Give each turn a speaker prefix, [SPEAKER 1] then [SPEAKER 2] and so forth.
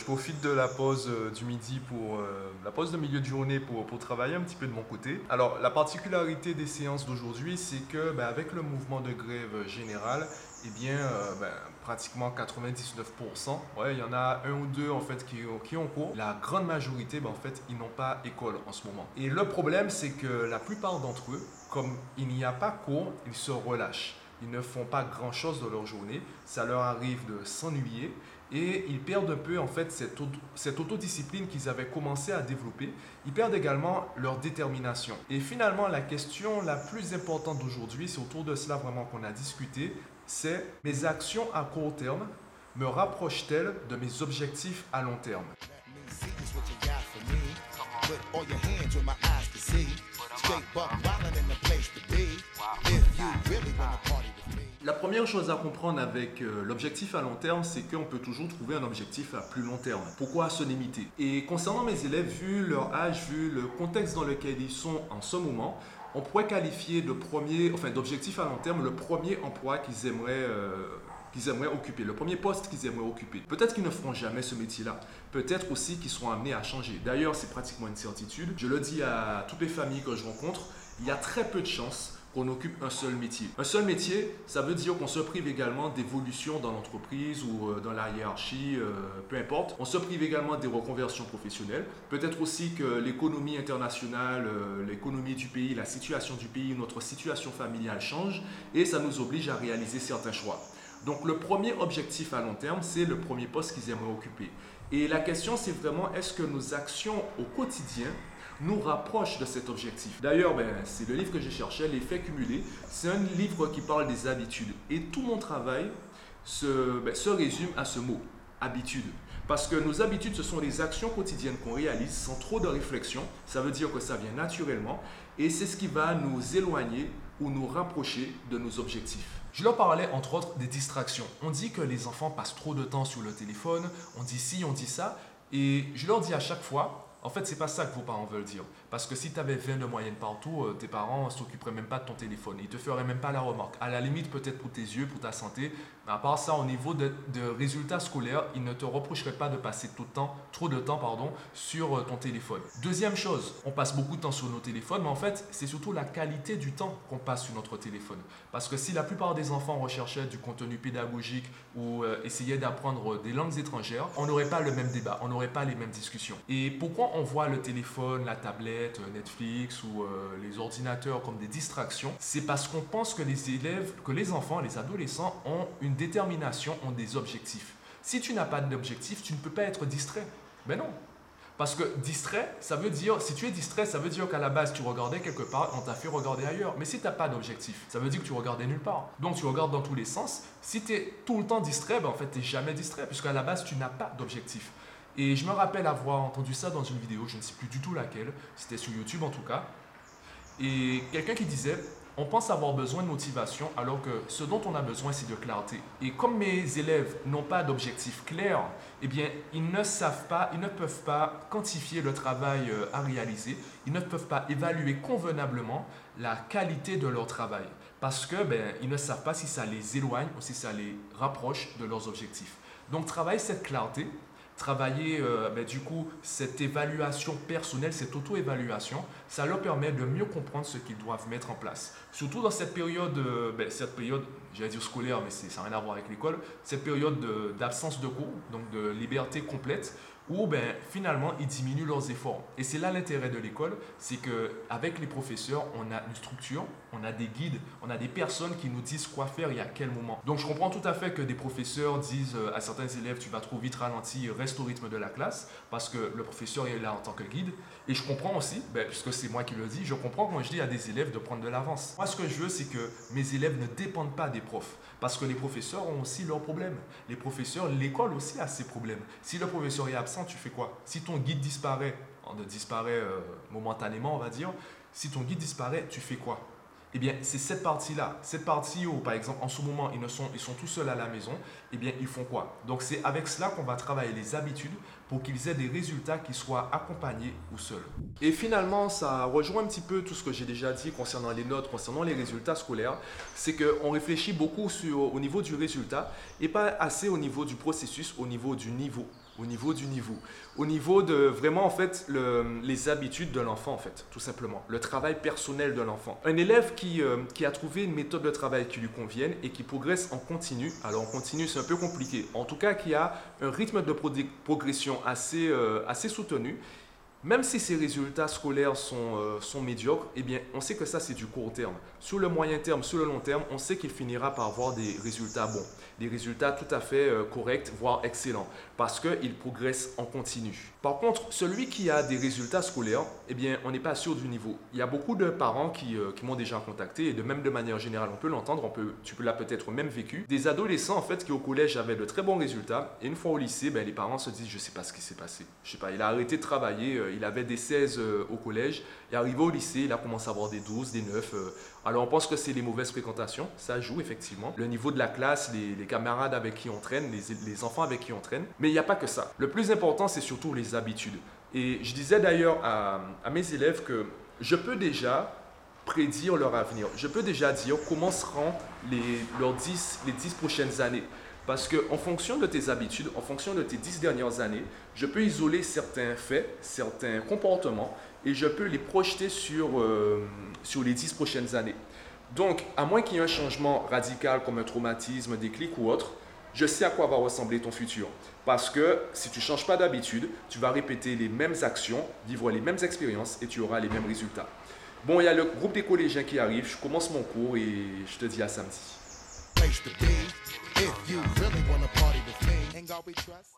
[SPEAKER 1] je profite de la pause euh, du midi pour euh, la pause de milieu de journée pour, pour travailler un petit peu de mon côté. Alors, la particularité des séances d'aujourd'hui, c'est que ben, avec le mouvement de grève général, eh bien, euh, ben, pratiquement 99%, ouais, il y en a un ou deux en fait qui, qui ont cours. La grande majorité, ben, en fait, ils n'ont pas école en ce moment. Et le problème, c'est que la plupart d'entre eux, comme il n'y a pas cours, ils se relâchent. Ils ne font pas grand-chose dans leur journée. Ça leur arrive de s'ennuyer et ils perdent un peu en fait cette, autodiscipline qu'ils avaient commencé à développer. Ils perdent également leur détermination. Et finalement, la question la plus importante d'aujourd'hui, c'est autour de cela vraiment qu'on a discuté, c'est mes actions à court terme me rapprochent-elles de mes objectifs à long terme? La première chose à comprendre avec euh, l'objectif à long terme, c'est qu'on peut toujours trouver un objectif à plus long terme. Pourquoi se limiter? Et concernant mes élèves, vu leur âge, vu le contexte dans lequel ils sont en ce moment, on pourrait qualifier de premier, enfin d'objectif à long terme, le premier emploi qu'ils aimeraient, euh, qu'ils aimeraient occuper, le premier poste qu'ils aimeraient occuper. Peut-être qu'ils ne feront jamais ce métier-là. Peut-être aussi qu'ils seront amenés à changer. D'ailleurs, c'est pratiquement une certitude. Je le dis à toutes les familles que je rencontre, il y a très peu de chances qu'on occupe un seul métier. Un seul métier, ça veut dire qu'on se prive également d'évolution dans l'entreprise ou euh, dans la hiérarchie, euh, peu importe. On se prive également des reconversions professionnelles. Peut-être aussi que l'économie internationale, euh, l'économie du pays, la situation du pays, notre situation familiale change et ça nous oblige à réaliser certains choix. Donc le premier objectif à long terme, c'est le premier poste qu'ils aimeraient occuper. Et la question, c'est vraiment est-ce que nos actions au quotidien nous rapproche de cet objectif. D'ailleurs, ben, c'est le livre que j'ai cherché, L'effet cumulé. C'est un livre qui parle des habitudes. Et tout mon travail se, ben, se résume à ce mot, habitude. Parce que nos habitudes, ce sont les actions quotidiennes qu'on réalise sans trop de réflexion. Ça veut dire que ça vient naturellement. Et c'est ce qui va nous éloigner ou nous rapprocher de nos objectifs. Je leur parlais entre autres des distractions. On dit que les enfants passent trop de temps sur le téléphone, on dit ci, on dit ça, et je leur dis à chaque fois, en fait, c'est pas ça que vos parents veulent dire. Parce que si tu avais 20 de moyenne partout, euh, tes parents ne s'occuperaient même pas de ton téléphone. Ils te feraient même pas la remarque. À la limite, peut-être pour tes yeux, pour ta santé. Mais à part ça, au niveau de, résultats scolaires, ils ne te reprocheraient pas de passer tout le temps, trop de temps pardon, sur euh, ton téléphone. Deuxième chose, on passe beaucoup de temps sur nos téléphones, mais en fait, c'est surtout la qualité du temps qu'on passe sur notre téléphone. Parce que si la plupart des enfants recherchaient du contenu pédagogique ou euh, essayaient d'apprendre des langues étrangères, on n'aurait pas le même débat, on n'aurait pas les mêmes discussions. Et pourquoi on voit le téléphone, la tablette, euh, Netflix ou les ordinateurs comme des distractions C'est parce qu'on pense que les élèves, que les enfants, les adolescents ont une détermination, ont des objectifs. Si tu n'as pas d'objectif, tu ne peux pas être distrait. Mais non, parce que distrait, ça veut dire, si tu es distrait, ça veut dire qu'à la base, tu regardais quelque part, on t'a fait regarder ailleurs. Mais si tu n'as pas d'objectif, ça veut dire que tu regardais nulle part. Donc tu regardes dans tous les sens. Si tu es tout le temps distrait, ben, en fait, tu n'es jamais distrait, puisqu'à la base, tu n'as pas d'objectif. Et je me rappelle avoir entendu ça dans une vidéo, je ne sais plus du tout laquelle, c'était sur YouTube en tout cas. Et quelqu'un qui disait, on pense avoir besoin de motivation alors que ce dont on a besoin, c'est de clarté. Et comme mes élèves n'ont pas d'objectif clair, eh bien, ils ne savent pas, ils ne peuvent pas quantifier le travail euh, à réaliser, ils ne peuvent pas évaluer convenablement la qualité de leur travail parce que ben, ils ne savent pas si ça les éloigne ou si ça les rapproche de leurs objectifs. Donc, travailler cette clarté, travailler euh, du coup cette évaluation personnelle, cette auto-évaluation, ça leur permet de mieux comprendre ce qu'ils doivent mettre en place. Surtout dans cette période, euh, ben, cette période, j'allais dire scolaire, mais ça n'a rien à voir avec l'école, cette période d'absence de, de cours, donc de liberté complète, où ben, finalement ils diminuent leurs efforts. Et c'est là l'intérêt de l'école, c'est qu'avec les professeurs, on a une structure, on a des guides, on a des personnes qui nous disent quoi faire et à quel moment. Donc je comprends tout à fait que des professeurs disent euh, à certains élèves tu vas trop vite ralenti, reste au rythme de la classe, parce que le professeur est là en tant que guide. Et je comprends aussi, ben, puisque c'est moi qui le dis, je comprends quand je dis à des élèves de prendre de l'avance. Moi ce que je veux c'est que mes élèves ne dépendent pas des profs, parce que les professeurs ont aussi leurs problèmes. Les professeurs, l'école aussi a ses problèmes. Si le professeur est absent, tu fais quoi? Si ton guide disparaît, on disparaît euh, momentanément, on va dire, si ton guide disparaît, tu fais quoi? Eh bien, c'est cette partie-là. Cette partie où, par exemple, en ce moment, ils, ne sont, ils tout seuls à la maison, eh bien, ils font quoi? Donc, c'est avec cela qu'on va travailler les habitudes pour qu'ils aient des résultats qui soient accompagnés ou seuls. Et finalement, ça rejoint un petit peu tout ce que j'ai déjà dit concernant les notes, concernant les résultats scolaires. C'est qu'on réfléchit beaucoup au niveau du résultat et pas assez au niveau du processus, au niveau du niveau au niveau du niveau, au niveau de vraiment en fait les habitudes de l'enfant en fait, tout simplement, le travail personnel de l'enfant. Un élève qui, euh, qui a trouvé une méthode de travail qui lui convienne et qui progresse en continu, alors en continu c'est un peu compliqué, en tout cas qui a un rythme de progression assez, euh, assez soutenu même si ses résultats scolaires sont, euh, sont médiocres, eh bien, on sait que ça, c'est du court terme. Sur le moyen terme, sur le long terme, on sait qu'il finira par avoir des résultats bons, des résultats tout à fait euh, corrects, voire excellents, parce qu'il progresse en continu. Par contre, celui qui a des résultats scolaires, eh bien, on n'est pas sûr du niveau. Il y a beaucoup de parents qui, euh, m'ont déjà contacté, et de même de manière générale, on peut l'entendre, on peut, tu l'as peut-être même vécu. Des adolescents, en fait, qui au collège avaient de très bons résultats, et une fois au lycée, ben, les parents se disent, je ne sais pas ce qui s'est passé. Je sais pas, il a arrêté de travailler, il avait des 16 euh, au collège, et arrivé au lycée, il a commencé à avoir des 12, des 9. Euh. Alors on pense que c'est les mauvaises fréquentations, ça joue effectivement. Le niveau de la classe, les, camarades avec qui on traîne, les, enfants avec qui on traîne. Mais il n'y a pas que ça. Le plus important, c'est surtout les habitudes. Et je disais d'ailleurs à, mes élèves que je peux déjà prédire leur avenir. Je peux déjà dire comment seront les, leurs 10, les 10 prochaines années. Parce qu'en fonction de tes habitudes, en fonction de tes dix dernières années, je peux isoler certains faits, certains comportements, et je peux les projeter sur, euh, sur les dix prochaines années. Donc, à moins qu'il y ait un changement radical comme un traumatisme, des clics ou autre, je sais à quoi va ressembler ton futur. Parce que si tu ne changes pas d'habitude, tu vas répéter les mêmes actions, vivre les mêmes expériences et tu auras les mêmes résultats. Bon, il y a le groupe des collégiens qui arrive, je commence mon cours et je te dis à samedi. If you really wanna party with me, ain't got we trust.